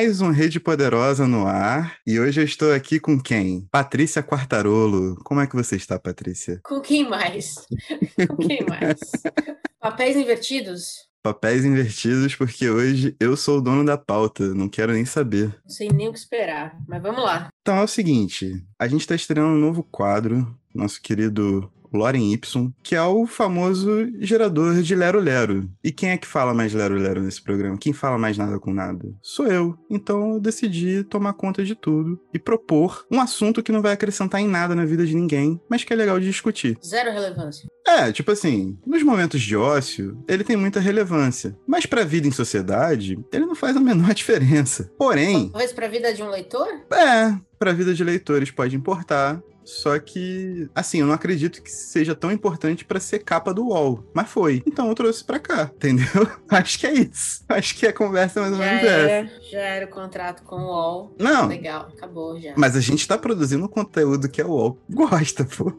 Mais um Rede Poderosa no ar. E hoje eu estou aqui com quem? Patrícia Quartarolo. Como é que você está, Patrícia? Com quem mais? com quem mais? Papéis invertidos? Papéis invertidos, porque hoje eu sou o dono da pauta, não quero nem saber. Não sei nem o que esperar, mas vamos lá. Então é o seguinte: a gente está estreando um novo quadro, nosso querido Loren Y, que é o famoso gerador de Lero Lero. E quem é que fala mais Lero Lero nesse programa? Quem fala mais nada com nada? Sou eu. Então eu decidi tomar conta de tudo e propor um assunto que não vai acrescentar em nada na vida de ninguém, mas que é legal de discutir. Zero relevância. É, tipo assim, nos momentos de ócio, ele tem muita relevância. Mas pra vida em sociedade, ele não faz a menor diferença. Porém. Talvez pra vida de um leitor? É, pra vida de leitores pode importar. Só que, assim, eu não acredito que seja tão importante para ser capa do UOL. Mas foi. Então eu trouxe pra cá, entendeu? Acho que é isso. Acho que a conversa é mais ou menos era, essa. Já era o contrato com o UOL. Não. Legal, acabou já. Mas a gente tá produzindo conteúdo que a UOL gosta, pô.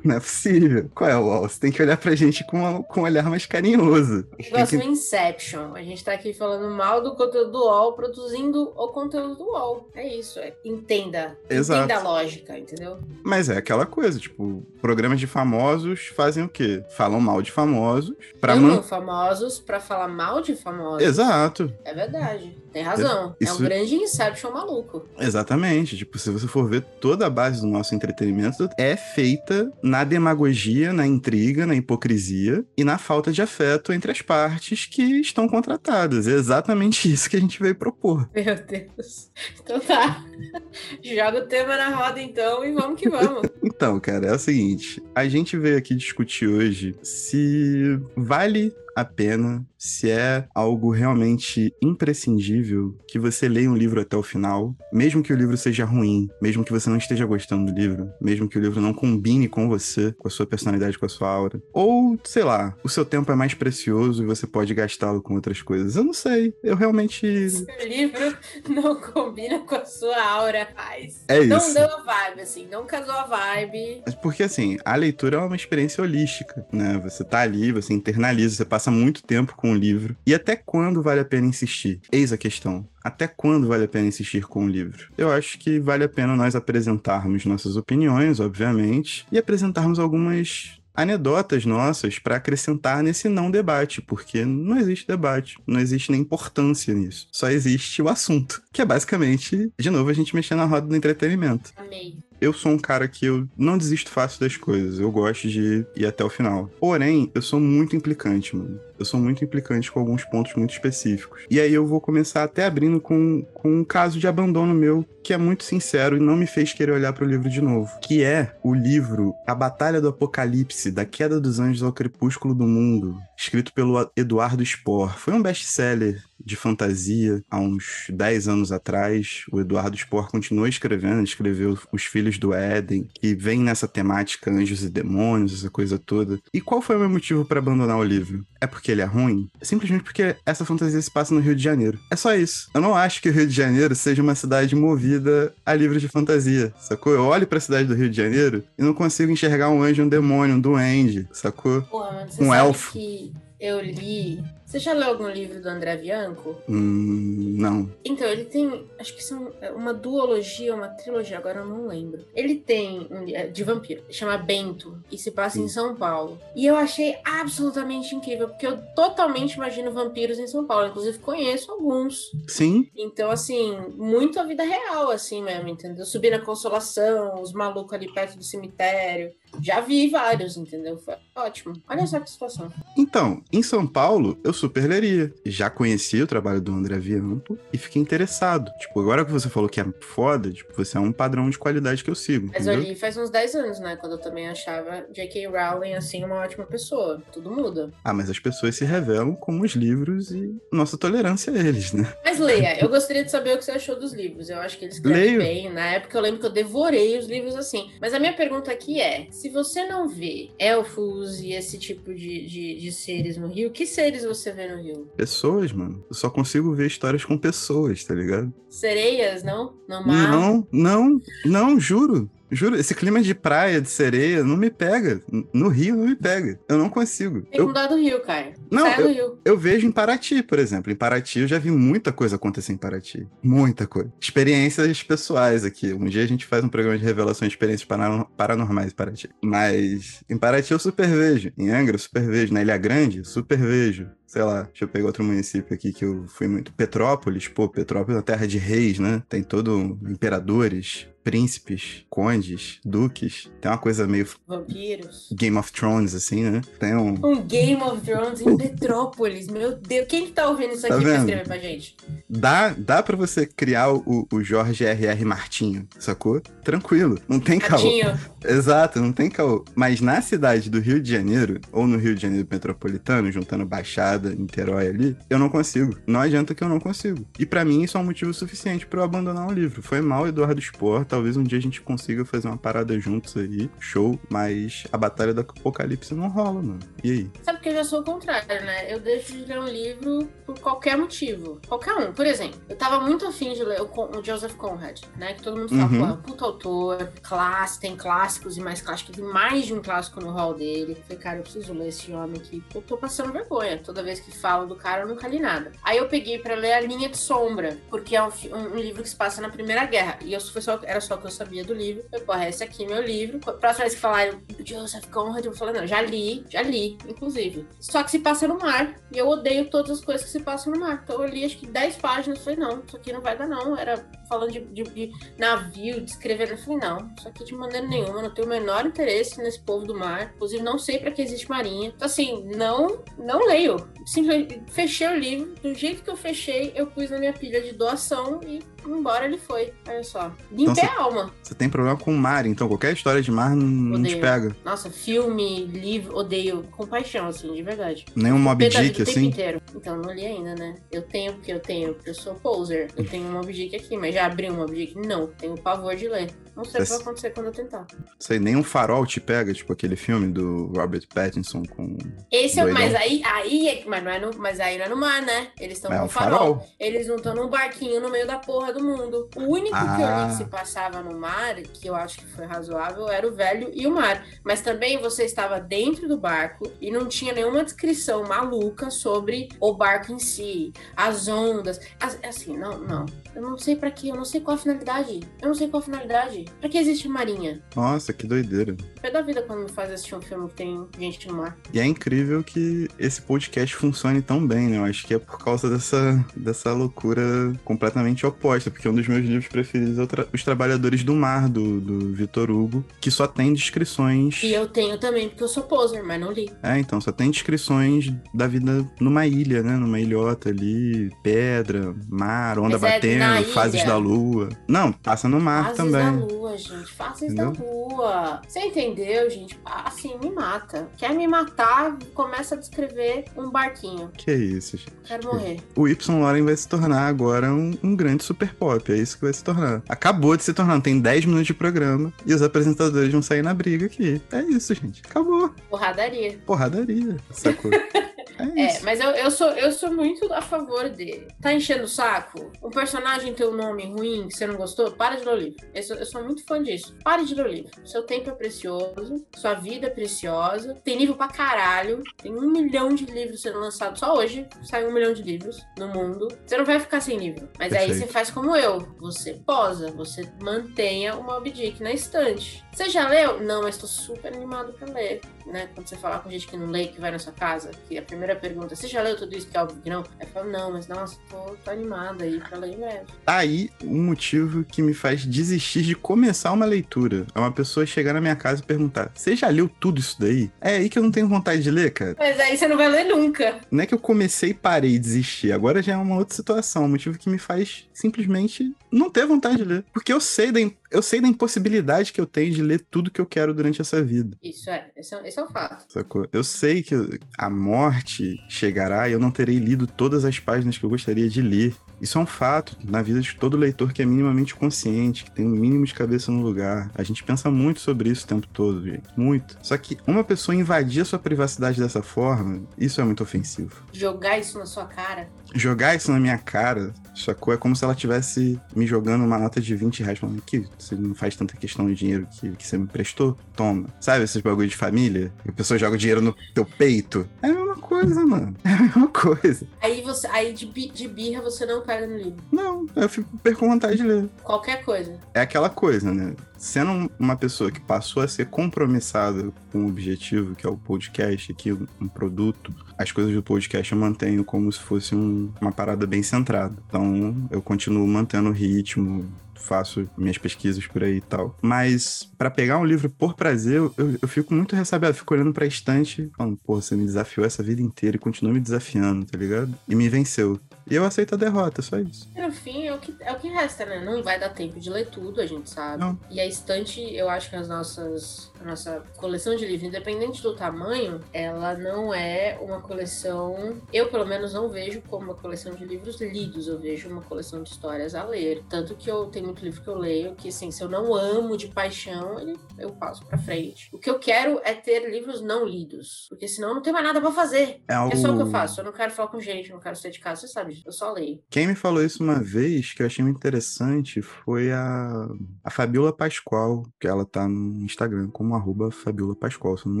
Não é possível. Qual é o UOL? Você tem que olhar pra gente com, uma, com um olhar mais carinhoso. Igual que... no Inception. A gente tá aqui falando mal do conteúdo do UOL, produzindo o conteúdo do UOL. É isso. É. Entenda. Exato. Entenda a lógica, entendeu? Mas é aquela coisa, tipo, programas de famosos fazem o quê? Falam mal de famosos para man... famosos para falar mal de famosos. Exato. É verdade. Tem razão. Isso... É um grande Inception maluco. Exatamente. Tipo, se você for ver toda a base do nosso entretenimento é feita na demagogia, na intriga, na hipocrisia e na falta de afeto entre as partes que estão contratadas. É exatamente isso que a gente veio propor. Meu Deus. Então tá. Joga o tema na roda então e vamos que vamos. então, cara, é o seguinte. A gente veio aqui discutir hoje se vale a pena, se é algo realmente imprescindível que você leia um livro até o final, mesmo que o livro seja ruim, mesmo que você não esteja gostando do livro, mesmo que o livro não combine com você, com a sua personalidade, com a sua aura. Ou, sei lá, o seu tempo é mais precioso e você pode gastá-lo com outras coisas. Eu não sei. Eu realmente. Se o livro não combina com a sua aura, faz. É isso. Não deu a vibe, assim, não casou a vibe. Porque, assim, a leitura é uma experiência holística, né? Você tá ali, você internaliza, você passa passa muito tempo com o livro. E até quando vale a pena insistir? Eis a questão. Até quando vale a pena insistir com o livro? Eu acho que vale a pena nós apresentarmos nossas opiniões, obviamente, e apresentarmos algumas anedotas nossas para acrescentar nesse não debate, porque não existe debate, não existe nem importância nisso. Só existe o assunto, que é basicamente, de novo, a gente mexer na roda do entretenimento. Amei eu sou um cara que eu não desisto fácil das coisas. Eu gosto de ir até o final. Porém, eu sou muito implicante, mano. Eu sou muito implicante com alguns pontos muito específicos. E aí eu vou começar até abrindo com, com um caso de abandono meu, que é muito sincero e não me fez querer olhar para o livro de novo. Que é o livro A Batalha do Apocalipse, da Queda dos Anjos ao Crepúsculo do Mundo, escrito pelo Eduardo Spohr. Foi um best-seller de fantasia há uns 10 anos atrás. O Eduardo Spohr continuou escrevendo, escreveu Os Filhos do Éden, que vem nessa temática anjos e demônios, essa coisa toda. E qual foi o meu motivo para abandonar o livro? É porque ele é ruim? É simplesmente porque essa fantasia se passa no Rio de Janeiro. É só isso. Eu não acho que o Rio de Janeiro seja uma cidade movida a livros de fantasia, sacou? Eu olho para a cidade do Rio de Janeiro e não consigo enxergar um anjo, um demônio, um duende, sacou? Porra, um elfo. Que eu li você já leu algum livro do André Bianco? Hum, não. Então, ele tem, acho que são é, uma duologia, uma trilogia, agora eu não lembro. Ele tem um de vampiro, chama Bento, e se passa em São Paulo. E eu achei absolutamente incrível, porque eu totalmente imagino vampiros em São Paulo. Inclusive, conheço alguns. Sim. Então, assim, muito a vida real, assim mesmo, entendeu? Subir na consolação, os malucos ali perto do cemitério. Já vi vários, entendeu? Foi ótimo. Olha só que situação. Então, em São Paulo, eu super leria. Já conheci o trabalho do André Vianco e fiquei interessado. Tipo, agora que você falou que é foda, tipo, você é um padrão de qualidade que eu sigo. Mas entendeu? eu li faz uns 10 anos, né? Quando eu também achava J.K. Rowling, assim, uma ótima pessoa. Tudo muda. Ah, mas as pessoas se revelam como os livros e nossa tolerância a eles, né? Mas leia, eu gostaria de saber o que você achou dos livros. Eu acho que eles escrevem bem. Na época eu lembro que eu devorei os livros assim. Mas a minha pergunta aqui é: se você não vê elfos e esse tipo de, de, de seres no Rio, que seres você vê no Rio? Pessoas, mano. Eu só consigo ver histórias com pessoas, tá ligado? Sereias, não? No mar? Não, não, não, juro. Juro, esse clima de praia, de sereia, não me pega. No Rio não me pega. Eu não consigo. Tem que eu... mudar do Rio, cara. Não, eu, Rio. eu vejo em Paraty, por exemplo. Em Paraty eu já vi muita coisa acontecer em Paraty. Muita coisa. Experiências pessoais aqui. Um dia a gente faz um programa de revelação de experiências paran- paranormais em Paraty. Mas em Paraty eu super vejo. Em Angra eu super vejo. Na Ilha Grande, super vejo. Sei lá, deixa eu pegar outro município aqui que eu fui muito. Petrópolis, pô, Petrópolis é uma terra de reis, né? Tem todo imperadores, príncipes, condes, duques. Tem uma coisa meio Vampiros. Game of Thrones, assim, né? Tem um. Um Game of Thrones em Petrópolis. Meu Deus. Quem que tá ouvindo isso Tá aqui pra vendo? escrever pra gente? Dá, dá pra você criar o, o Jorge R.R. Martinho, sacou? Tranquilo. Não tem caô. Ratinho. Exato, não tem caô. Mas na cidade do Rio de Janeiro, ou no Rio de Janeiro metropolitano, juntando Baixada, Niterói ali, eu não consigo. Não adianta que eu não consigo. E pra mim isso é um motivo suficiente pra eu abandonar o livro. Foi mal, Eduardo Spor. Talvez um dia a gente consiga fazer uma parada juntos aí. Show. Mas a Batalha do Apocalipse não rola, mano. E aí? Sabe que eu já sou o contrário, né? Eu deixo de ler um livro por qualquer motivo. Qualquer um. Por exemplo, eu tava muito afim de ler o, Joseph Conrad, né? Que todo mundo fala, Uhum. pô, é puta autor, clássico, tem clássicos e mais clássicos. Tem mais de um clássico no hall dele. Eu Falei, cara, eu preciso ler esse homem aqui. Eu tô passando vergonha. Toda vez que falo do cara, eu nunca li nada. Aí eu peguei pra ler A Linha de Sombra, porque é um, um- um livro que se passa na Primeira Guerra. E eu, só, era só o que eu sabia do livro. Eu, porra, esse aqui é meu livro. Próxima vez que falarem Joseph Conrad, eu vou falar, não, já li, já li, inclusive. Só que se passa no mar. E eu odeio todas as coisas que se passam no mar. Então eu li acho que 10 páginas. Falei, não, isso aqui não vai dar, não. Era falando de, de- de navio, descrevendo. Eu falei, não, isso aqui de maneira nenhuma. Não tenho o menor interesse nesse povo do mar. Inclusive, não sei pra que existe marinha. Então, assim, não, não leio. Simplesmente fechei o livro. Do jeito que eu fechei, eu pus na minha pilha de doação e embora ele foi. Olha só. Limpei Então, a alma. Você tem problema com o mar, então qualquer história de mar não, te pega. Nossa, filme, livro, odeio. Com paixão, assim, de verdade. Nem um Mob Dick, vida o tempo assim. inteiro. Então, não li ainda, né? Eu tenho, porque eu tenho, porque eu sou poser. Eu tenho um Mob Dick aqui, mas já abri um Mob Dick? Não, tenho pavor de ler. Não sei o que vai acontecer quando eu tentar. Sei, nem um farol te pega, tipo aquele filme do Robert Pattinson com. Esse é, Doidão. mas aí, aí é, mas, não é no, mas aí não é no mar, né? Eles estão É no um farol. farol. Eles não estão num barquinho no meio da porra do mundo. O único que eu li Ah. que se passava no mar, que eu acho que foi razoável, era o velho e o mar. Mas também você estava dentro do barco e não tinha nenhuma descrição maluca sobre o barco em si, as ondas. As- Assim, não, não. Eu não sei pra quê, eu não sei qual a finalidade. Eu não sei qual a finalidade. Pra que existe marinha? Nossa, que doideira. Pé da vida quando me faz assistir um filme que tem gente no mar. E é incrível que esse podcast funcione tão bem, né? Eu acho que é por causa dessa, dessa loucura completamente oposta. Porque um dos meus livros preferidos é Os Trabalhadores do Mar, do, do Vitor Hugo, que só tem descrições. E eu tenho também, porque eu sou poser, mas não li. É, então, só tem descrições da vida numa ilha, né? Numa ilhota ali, pedra, mar, onda Mas é batendo, na fases ilha. da lua. Não, passa no mar Fases também. Lua, gente. Fases da lua. Você entendeu, gente? Assim, me mata. Quer me matar, começa a descrever um barquinho. Que isso, gente. Quero morrer. O Y. Lauren vai se tornar agora um, um grande super pop. É isso que vai se tornar. Acabou de se tornar. Tem 10 minutos de programa e os apresentadores vão sair na briga aqui. É isso, gente. Acabou. Porradaria. Porradaria. Sacou? É É, isso. mas eu, eu, sou, eu sou muito a favor dele. Tá enchendo o saco? Um personagem tem um nome ruim que você não gostou? Para de ler o livro. Eu sou, eu sou muito fã disso. Pare de ler o livro. Seu tempo é precioso, sua vida é preciosa. Tem livro pra caralho. Tem um milhão de livros sendo lançados. Só hoje saiu um milhão de livros no mundo. Você não vai ficar sem livro. Mas aí Perfeito. você faz como eu. Você posa, você mantenha o Mob Dick na estante. Você já leu? Não, mas tô super animado pra ler. Né? Quando você falar com gente que não lê, que vai na sua casa, que a primeira pergunta, você já leu tudo isso? Que é óbvio que não. Aí eu falo, não, mas nossa, tô, tô animada aí pra ler em breve. Tá aí um motivo que me faz desistir de começar uma leitura. É uma pessoa chegar na minha casa e perguntar: Você já leu tudo isso daí? É aí que eu não tenho vontade de ler, cara. Mas aí você não vai ler nunca. Não é que eu comecei e parei e desisti. Agora já é uma outra situação. Um motivo que me faz simplesmente não ter vontade de ler. Porque eu sei da, eu sei da impossibilidade que eu tenho de ler tudo que eu quero durante essa vida. Isso é, esse é, esse é o fato. Sacou? Eu sei que a morte chegará e eu não terei lido todas as páginas que eu gostaria de ler. Isso é um fato na vida de todo leitor que é minimamente consciente, que tem um mínimo de cabeça no lugar. A gente pensa muito sobre isso o tempo todo, gente. Muito. Só que uma pessoa invadir a sua privacidade dessa forma, isso é muito ofensivo. Jogar isso na sua cara. Jogar isso na minha cara, sacou? É como se ela tivesse me jogando uma nota de 20 reais falando que você não faz tanta questão de dinheiro que, que você me prestou, toma. Sabe esses bagulho de família? A pessoa joga o dinheiro no teu peito. É a mesma coisa, mano. É a mesma coisa. Aí, você, aí de, de birra você não pega no livro? Não, eu fico perco vontade de ler. Qualquer coisa. É aquela coisa, né? Sendo uma pessoa que passou a ser compromissada com o objetivo, que é o podcast aqui, um produto, as coisas do podcast eu mantenho como se fosse um, uma parada bem centrada. Então, eu continuo mantendo o ritmo, faço minhas pesquisas por aí e tal. Mas para pegar um livro por prazer, eu, eu fico muito ressabiado, fico olhando pra estante, falando, pô, você me desafiou essa vida inteira e continua me desafiando, tá ligado? E me venceu. E eu aceito a derrota, só isso. No fim, é o que, é o que resta, né? Não vai dar tempo de ler tudo, a gente sabe. Não. E a estante, eu acho que as nossas. Nossa coleção de livros, independente do tamanho, ela não é uma coleção. Eu, pelo menos, não vejo como uma coleção de livros lidos. Eu vejo uma coleção de histórias a ler. Tanto que eu tenho muito livro que eu leio que, assim, se eu não amo de paixão, eu passo pra frente. O que eu quero é ter livros não lidos. Porque senão não tem mais nada pra fazer. É, É só o que eu faço. Eu não quero falar com gente, não quero sair de casa, você sabe. Eu só leio. Quem me falou isso uma vez, que eu achei muito interessante, foi a, a Fabiola Pascoal, que ela tá no Instagram como arroba Fabiola Pascoal, se eu não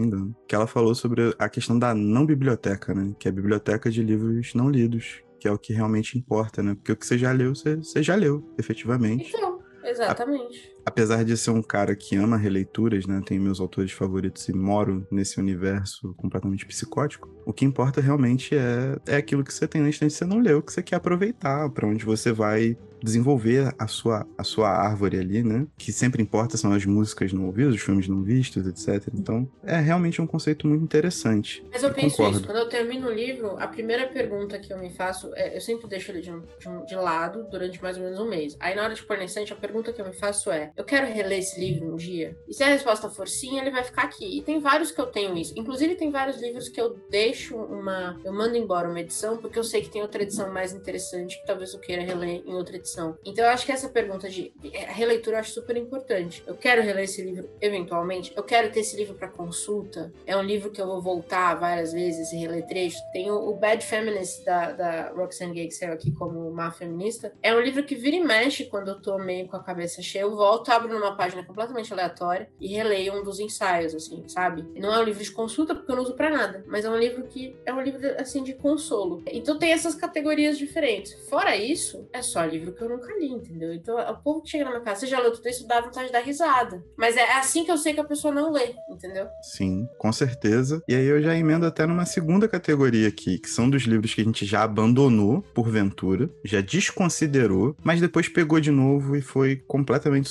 me engano. Que ela falou sobre a questão da não biblioteca, né? Que é a biblioteca de livros não lidos, que é o que realmente importa, né? Porque o que você já leu, você, você já leu, efetivamente. Então, exatamente. Apesar de ser um cara que ama releituras, né? Tenho meus autores favoritos e moro nesse universo completamente psicótico. O que importa realmente é, é aquilo que você tem na estante que você não leu, que você quer aproveitar, pra onde você vai desenvolver a sua, a sua árvore ali, né? Que sempre importa são as músicas não ouvidas, os filmes não vistos, etc. Então, é realmente um conceito muito interessante. Mas eu Eu penso concordo. isso, quando eu termino o livro, a primeira pergunta que eu me faço é, eu sempre deixo ele de, um- de um- de lado durante mais ou menos um mês. Aí na hora de pôr na estante, a pergunta que eu me faço é, eu quero reler esse livro um dia? E se a resposta for sim, ele vai ficar aqui. E tem vários que eu tenho isso. Inclusive tem vários livros que eu deixo uma, eu mando embora uma edição, porque eu sei que tem outra edição mais interessante que talvez eu queira reler em outra edição. Então eu acho que essa pergunta de a releitura eu acho super importante. Eu quero reler esse livro eventualmente, eu quero ter esse livro para consulta. É um livro que eu vou voltar várias vezes e reler trechos. Tem o, o Bad Feminist da, da Roxane Gay, que saiu aqui como má feminista. É um livro que vira e mexe quando eu tô meio com a cabeça cheia. Eu volto, abro numa página completamente aleatória e releio um dos ensaios, assim, sabe? Não é um livro de consulta porque eu não uso pra nada, mas é um livro que é um livro, assim, de consolo. Então tem essas categorias diferentes. Fora isso, é só livro que eu nunca li, entendeu? Então o povo que chega na minha casa, você já leu tudo isso, dá vontade de dar risada. Mas é assim que eu sei que a pessoa não lê, entendeu? Sim, com certeza. E aí eu já emendo até numa segunda categoria aqui, que são dos livros que a gente já abandonou, porventura, já desconsiderou, mas depois pegou de novo e foi completamente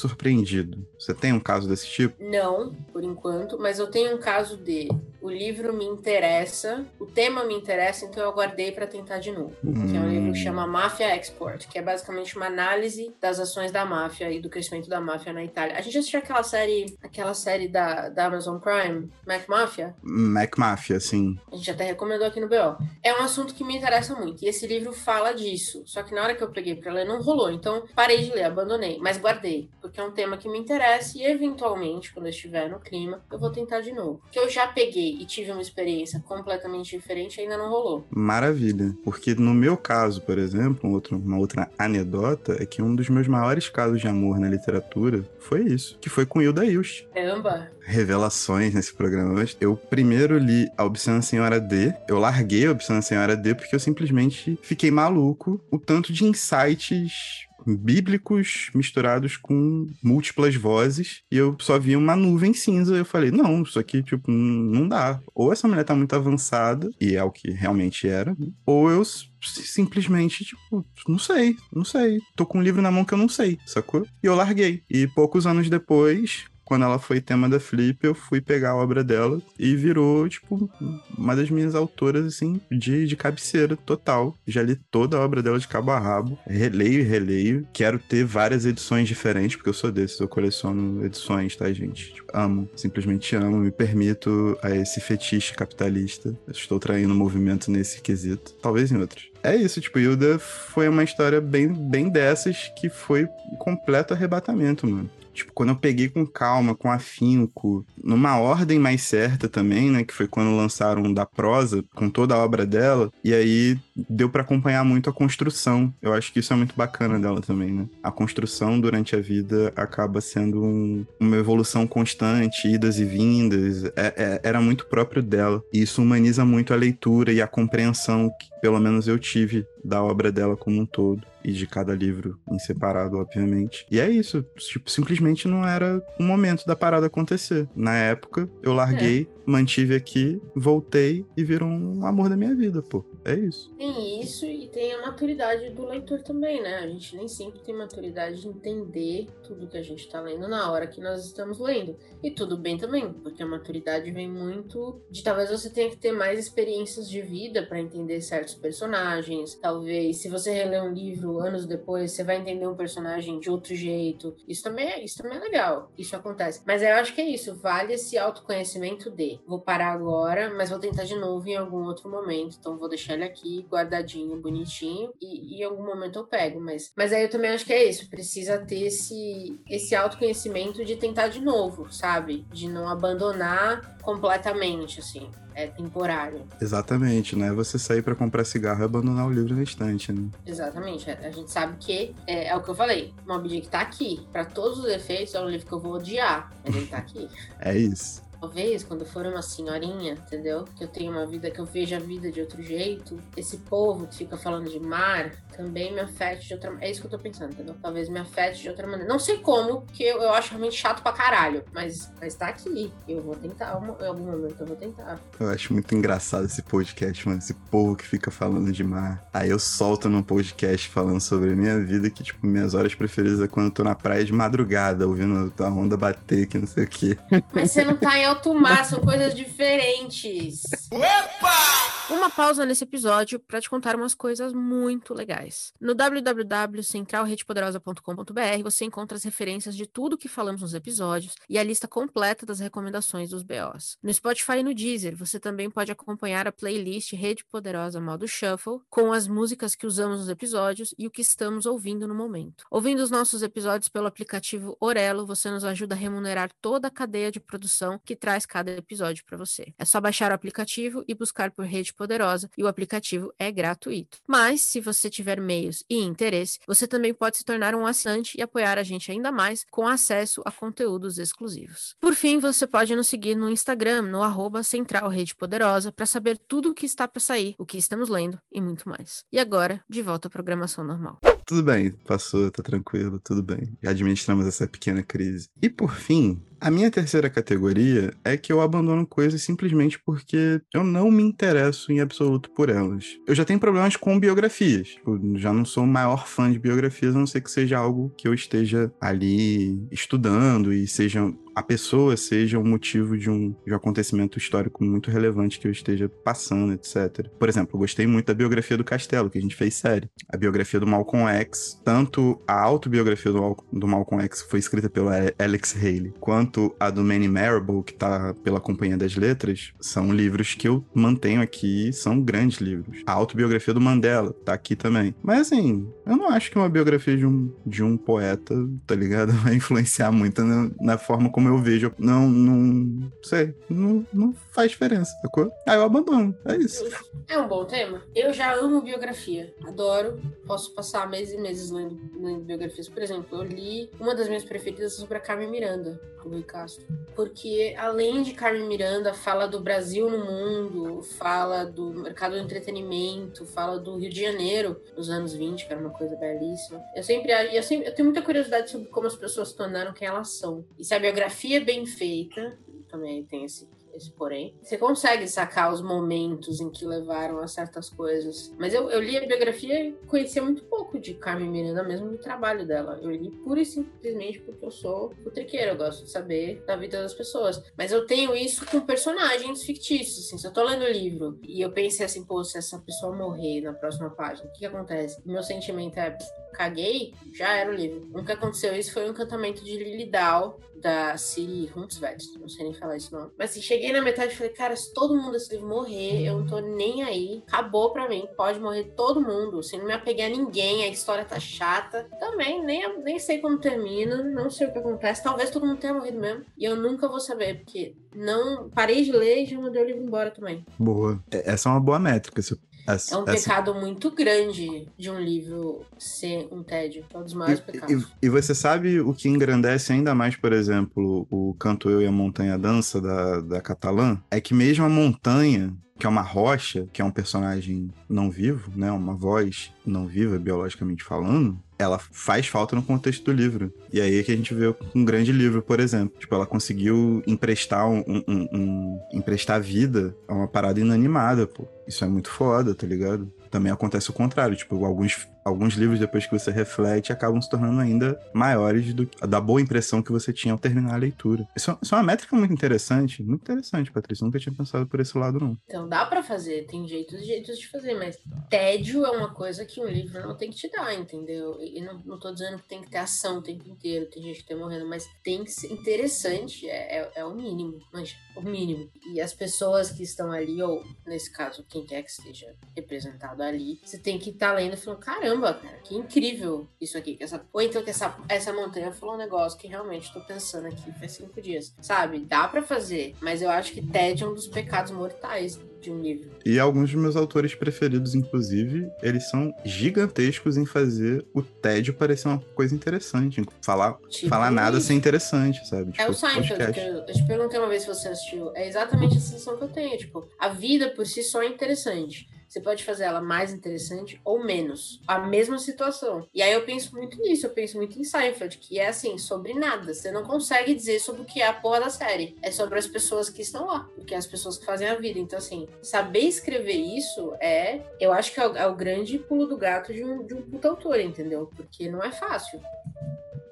Você tem um caso desse tipo? Não, por enquanto, mas eu tenho um caso de o livro me interessa, o tema me interessa, então eu guardei pra tentar de novo. Que é um livro que Hum. chama Máfia Export, que é basicamente uma análise das ações da máfia e do crescimento da máfia na Itália. A gente assistiu aquela série, aquela série da, da Amazon Prime, Mac Mafia, Mac Mafia, sim. a gente até recomendou aqui no BO. É um assunto que me interessa muito. E esse livro fala disso. Só que na hora que eu peguei pra ler, não rolou. Então, parei de ler, abandonei. Mas guardei. Porque é um tema que me interessa. E, eventualmente, quando eu estiver no clima, eu vou tentar de novo. Que eu já peguei e tive uma experiência completamente diferente, ainda não rolou. Maravilha. Porque no meu caso, por exemplo, um outro- uma outra anedota é que um dos meus maiores casos de amor na literatura foi isso, que foi com Hilda Ilst. Caramba! revelações nesse programa. Mas Eu primeiro li A Obscena Senhora D. Eu larguei A Obscena Senhora D porque eu simplesmente fiquei maluco. O tanto de insights bíblicos misturados com múltiplas vozes e eu só via uma nuvem cinza. Eu falei, não, isso aqui, tipo, não dá. Ou essa mulher tá muito avançada, e é o que realmente era, ou eu simplesmente, tipo, não sei, não sei. Tô com um livro na mão que eu não sei, sacou? E eu larguei. E poucos anos depois, quando ela foi tema da Flip, eu fui pegar a obra dela e virou, tipo, uma das minhas autoras, assim, de, de cabeceira total. Já li toda a obra dela de cabo a rabo. Releio e releio. Quero ter várias edições diferentes, porque eu sou desses, eu coleciono edições, tá, gente? Tipo, amo, simplesmente amo, me permito a esse fetiche capitalista. Estou traindo movimento nesse quesito. Talvez em outros. É isso, tipo, Hilda foi uma história bem, bem dessas que foi um completo arrebatamento, mano. Tipo, quando eu peguei com calma, com afinco, numa ordem mais certa também, né, que foi quando lançaram da prosa, com toda a obra dela, e aí deu para acompanhar muito a construção. Eu acho que isso é muito bacana dela também, né? A construção durante a vida acaba sendo um, uma evolução constante, idas e vindas, é, é, era muito próprio dela. E isso humaniza muito a leitura e a compreensão que pelo menos eu tive da obra dela como um todo e de cada livro em separado, obviamente. E é isso, tipo, simplesmente não era o momento da parada acontecer. Na época, eu larguei. Mantive aqui, voltei e virou um amor da minha vida, pô. É isso. Tem isso e tem a maturidade do leitor também, né? A gente nem sempre tem maturidade de entender tudo que a gente tá lendo na hora que nós estamos lendo. E tudo bem também, porque a maturidade vem muito de talvez você tenha que ter mais experiências de vida para entender certos personagens. Talvez, se você reler um livro anos depois, você vai entender um personagem de outro jeito. Isso também é, isso também é legal. Isso acontece. Mas eu acho que é isso. Vale esse autoconhecimento de vou parar agora, mas vou tentar de novo em algum outro momento. Então vou deixar ele aqui guardadinho, bonitinho, e, e em algum momento eu pego. Mas, mas aí eu também acho que é isso. Precisa ter esse, esse autoconhecimento de tentar de novo, sabe? De não abandonar completamente, assim é temporário. Exatamente, né? Você sair para comprar cigarro e abandonar o livro na estante, né? Exatamente. A gente sabe que é, é o que eu falei. Mob Dick tá aqui. Para todos os efeitos, é um livro que eu vou odiar, mas ele tá aqui. é isso. Talvez quando for uma senhorinha, entendeu? Que eu tenho uma vida, que eu vejo a vida de outro jeito, esse povo que fica falando de mar também me afete de outra maneira. É isso que eu tô pensando, entendeu? Talvez me afete de outra maneira. Não sei como, porque eu, eu acho realmente chato pra caralho, mas, mas tá aqui. Eu vou tentar, em algum momento eu vou tentar. Eu acho muito engraçado esse podcast, mano. Esse povo que fica falando de mar. Aí eu solto num podcast falando sobre a minha vida, que, tipo, minhas horas preferidas é quando eu tô na praia de madrugada, ouvindo a onda bater, que não sei o quê. Mas você não tá em alto mar, são coisas diferentes. Opa! Uma pausa nesse episódio para te contar umas coisas muito legais. No www.centralredepoderosa.com.br você encontra as referências de tudo que falamos nos episódios e a lista completa das recomendações dos BOs. No Spotify e no Deezer você também pode acompanhar a playlist Rede Poderosa Modo Shuffle com as músicas que usamos nos episódios e o que estamos ouvindo no momento. Ouvindo os nossos episódios pelo aplicativo Orelo, você nos ajuda a remunerar toda a cadeia de produção que traz cada episódio para você. É só baixar o aplicativo e buscar por Rede Poderosa e o aplicativo é gratuito. Mas, se você tiver meios e interesse, você também pode se tornar um assinante e apoiar a gente ainda mais com acesso a conteúdos exclusivos. Por fim, você pode nos seguir no Instagram, no arroba Central Rede Poderosa, para saber tudo o que está para sair, o que estamos lendo e muito mais. E agora, de volta à programação normal. Tudo bem, passou, tá tranquilo, tudo bem. Já administramos essa pequena crise. E por fim, a minha terceira categoria é que eu abandono coisas simplesmente porque eu não me interesso em absoluto por elas. Eu já tenho problemas com biografias. Eu já não sou o maior fã de biografias, a não ser que seja algo que eu esteja ali estudando e seja a pessoa seja o motivo de um, de um acontecimento histórico muito relevante que eu esteja passando, etc. Por exemplo, eu gostei muito da biografia do Castelo, que a gente fez série. A biografia do Malcolm X, tanto a autobiografia do, do Malcolm X, que foi escrita pelo Alex Haley, quanto a do Manny Marable, que tá pela Companhia das Letras, são livros que eu mantenho aqui, são grandes livros. A autobiografia do Mandela tá aqui também. Mas assim, eu não acho que uma biografia de um, de um poeta, tá ligado, vai influenciar muito na, na forma como como eu vejo. Não, não sei. Não, não faz diferença, sacou? Aí eu abandono. É isso. É um bom tema. Eu já amo biografia. Adoro. Posso passar meses e meses lendo, lendo biografias. Por exemplo, eu li uma das minhas preferidas sobre a Carmen Miranda, do Rui Castro. Porque além de Carmen Miranda, fala do Brasil no mundo, fala do mercado do entretenimento, fala do Rio de Janeiro nos anos 20, que era uma coisa belíssima. Eu sempre, eu sempre eu tenho muita curiosidade sobre como as pessoas se tornaram quem elas são. E se a biografia fotografia bem feita, também tem esse esse porém. Você consegue sacar os momentos em que levaram a certas coisas. Mas eu, eu li a biografia e conhecia muito pouco de Carmen Miranda, mesmo do trabalho dela. Eu li pura e simplesmente porque eu sou futriqueira, eu gosto de saber da vida das pessoas. Mas eu tenho isso com personagens fictícios, assim. Se eu tô lendo o livro e eu pensei assim, pô, se essa pessoa morrer na próxima página, o que, que acontece? meu sentimento é, caguei, já era o livro. O que aconteceu isso foi o encantamento de Lily Dow, da Siri Huntsveld, não sei nem falar isso não. Mas assim, cheguei na metade e falei, cara, se todo mundo desse livro morrer, eu não tô nem aí. Acabou pra mim, pode morrer todo mundo. Se não me apegar a ninguém a história tá chata. Também nem, nem sei como termina, não sei o que acontece. Talvez todo mundo tenha morrido mesmo. E eu nunca vou saber, porque não parei de ler e já mandei o livro embora também. Boa. É, essa é uma boa métrica. Essa, é um essa... pecado muito grande de um livro ser um tédio. É um dos maiores e, pecados. E, e, você sabe o que engrandece ainda mais, por exemplo, o Canto Eu e a Montanha Dança da, da Catalã? É que mesmo a montanha, que é uma rocha, que é um personagem não vivo, né? Uma voz não viva, biologicamente falando, ela faz falta no contexto do livro. E aí é que a gente vê um grande livro, por exemplo. Tipo, ela conseguiu emprestar um, um, um, emprestar vida a uma parada inanimada, pô. Isso é muito foda, tá ligado? Também acontece o contrário, tipo, alguns, alguns livros, depois que você reflete, acabam se tornando ainda maiores do, da boa impressão que você tinha ao terminar a leitura. Isso, é, isso é uma métrica muito interessante, muito interessante, Patrícia. Nunca tinha pensado por esse lado, não. Então, dá para fazer, tem jeitos e jeitos de fazer, mas tédio é uma coisa que um livro não tem que te dar, entendeu? E não, não tô dizendo que tem que ter ação o tempo inteiro, tem gente que tá morrendo, mas tem que ser interessante, é, é, é o mínimo, manja, o mínimo. E as pessoas que estão ali, ou nesse caso, quem quer que esteja representado ali, você tem que estar tá lendo e falando, caramba, cara, que incrível isso aqui. Que essa... Ou então que essa, essa montanha falou um negócio que realmente tô pensando aqui faz cinco dias. Sabe? Dá para fazer, mas eu acho que TED é um dos pecados mortais de um livro. E alguns dos meus autores preferidos, inclusive, eles são gigantescos em fazer o tédio parecer uma coisa interessante. Falar, tipo falar nada ser interessante, sabe? Tipo, é o Seinfeld, que eu, eu te perguntei uma vez se você assistiu. É exatamente a sensação que eu tenho. Tipo, a vida por si só é interessante. Você pode fazer ela mais interessante ou menos. A mesma situação. E aí eu penso muito nisso, eu penso muito em Seinfeld, que é assim, sobre nada. Você não consegue dizer sobre o que é a porra da série. É sobre as pessoas que estão lá, porque é as pessoas que fazem a vida. Então, assim, saber escrever isso é. Eu acho que é o, é o grande pulo do gato de um, de um puta autor, entendeu? Porque não é fácil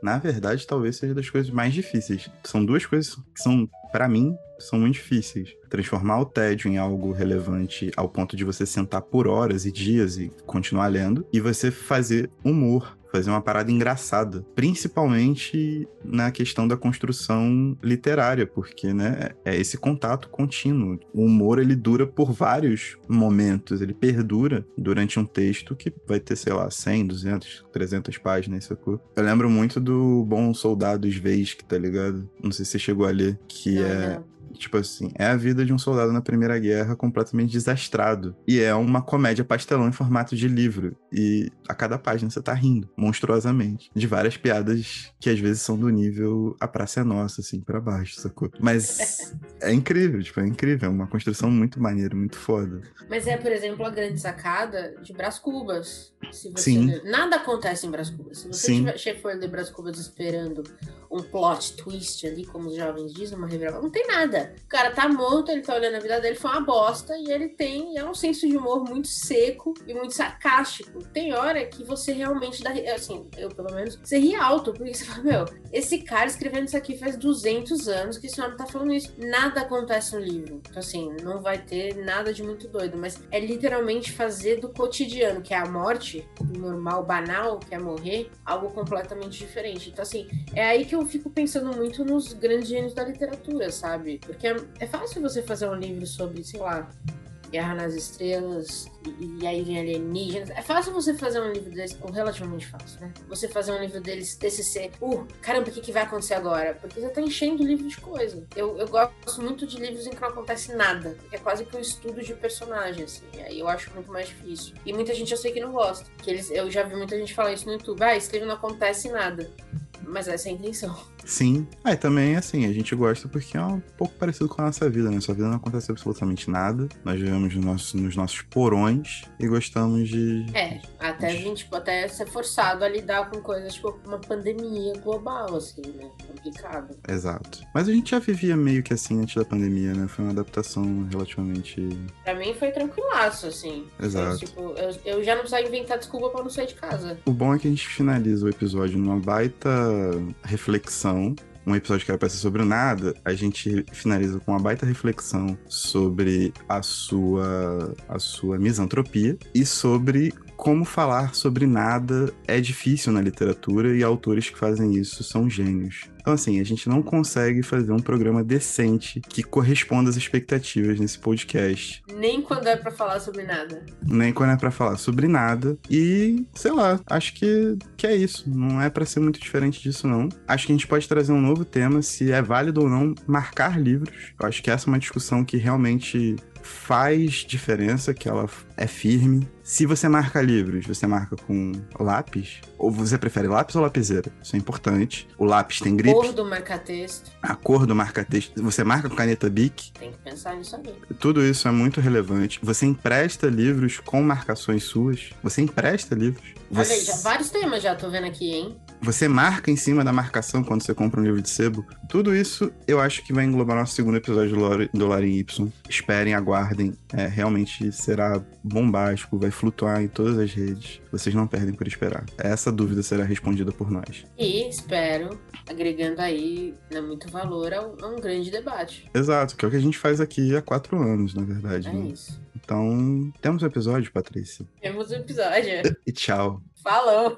na verdade, talvez seja das coisas mais difíceis. São duas coisas que são, para mim, são muito difíceis. Transformar o tédio em algo relevante ao ponto de você sentar por horas e dias e continuar lendo, e você fazer humor fazer uma parada engraçada, principalmente na questão da construção literária, porque, né, é esse contato contínuo. O humor, ele dura por vários momentos, ele perdura durante um texto que vai ter, sei lá, 100, 200, 300 páginas, sacou? Eu lembro muito do Bom Soldado Sveig, tá ligado? Não sei se você chegou a ler, que é Tipo assim, é a vida de um soldado na Primeira Guerra completamente desastrado. E é uma comédia pastelão em formato de livro. E a cada página você tá rindo, monstruosamente. De várias piadas que às vezes são do nível A Praça é Nossa, assim, para baixo, sacou? Mas é incrível, tipo, é incrível. É uma construção muito maneira, muito foda. Mas é, por exemplo, a grande sacada de Brás Cubas. Se você Sim. Ler. Nada acontece em Brás Cubas. Se você Sim. tiver, for ler Brás Cubas esperando um plot twist ali, como os jovens dizem, uma revelação, não tem nada. O cara tá morto, ele tá olhando a vida dele, foi uma bosta, e ele tem é um senso de humor muito seco e muito sarcástico. Tem hora que você realmente dá, assim, eu pelo menos, você ri alto, porque você fala, meu, esse cara escrevendo isso aqui faz 200 anos que esse homem tá falando isso. Nada acontece no livro. Então, assim, não vai ter nada de muito doido, mas é literalmente fazer do cotidiano, que é a morte, normal, banal, que é morrer, algo completamente diferente. Então, assim, é aí que eu fico pensando muito nos grandes gênios da literatura, sabe? Porque é, é fácil você fazer um livro sobre, sei lá, Guerra nas Estrelas, e, e, aí vem alienígenas. É fácil você fazer um livro desse, ou relativamente fácil, né? Você fazer um livro deles, desse ser, uh, caramba, o que, que vai acontecer agora? Porque você tá enchendo o livro de coisa. Eu, eu gosto muito de livros em que não acontece nada, é quase que um estudo de personagem, assim. Aí eu acho muito mais difícil. E muita gente eu sei que não gosta. Que eles, eu já vi muita gente falar isso no YouTube. Ah, esse livro não acontece nada. Mas essa é a intenção. Sim. E também, assim, a gente gosta porque é um pouco parecido com a nossa vida, né? Sua vida não acontece absolutamente nada. Nós vivemos nos nossos, nos nossos porões e gostamos de. É, até a gente tipo, até ser forçado a lidar com coisas tipo uma pandemia global, assim, né? Complicado. Exato. Mas a gente já vivia meio que assim antes da pandemia, né? Foi uma adaptação relativamente. Pra mim foi tranquilaço, assim. Exato. tipo, eu, eu já não precisava inventar desculpa pra não sair de casa. O bom é que a gente finaliza o episódio numa baita reflexão um episódio que era pra ser sobre nada, a gente finaliza com uma baita reflexão sobre a sua, a sua misantropia e sobre como falar sobre nada é difícil na literatura e autores que fazem isso são gênios. Então, assim, a gente não consegue fazer um programa decente que corresponda às expectativas nesse podcast. Nem quando é para falar sobre nada. Nem quando é para falar sobre nada. E, sei lá, acho que, que é isso. Não é para ser muito diferente disso, não. Acho que a gente pode trazer um novo tema, se é válido ou não marcar livros. Eu acho que essa é uma discussão que realmente faz diferença, que ela é firme. Se você marca livros, você marca com lápis? Ou você prefere lápis ou lapiseira? Isso é importante. O lápis tem gripe. A cor do marca-texto. A cor do marca-texto. Você marca com caneta Bic. Tem que pensar nisso aí. Tudo isso é muito relevante. Você empresta livros com marcações suas. Você empresta livros. Você... Olha aí, já, vários temas já tô vendo aqui, hein? Você marca em cima da marcação quando você compra um livro de sebo. Tudo isso eu acho que vai englobar nosso segundo episódio do Lore Y. Esperem, aguardem. É, realmente será bombástico, vai flutuar em todas as redes. Vocês não perdem por esperar. Essa dúvida será respondida por nós. E espero, agregando aí né, muito valor a um, a um, grande debate. Exato, que é o que a gente faz aqui há quatro anos, na verdade. É né? isso. Então, temos um episódio, Patrícia. Temos um episódio. e tchau. Falou!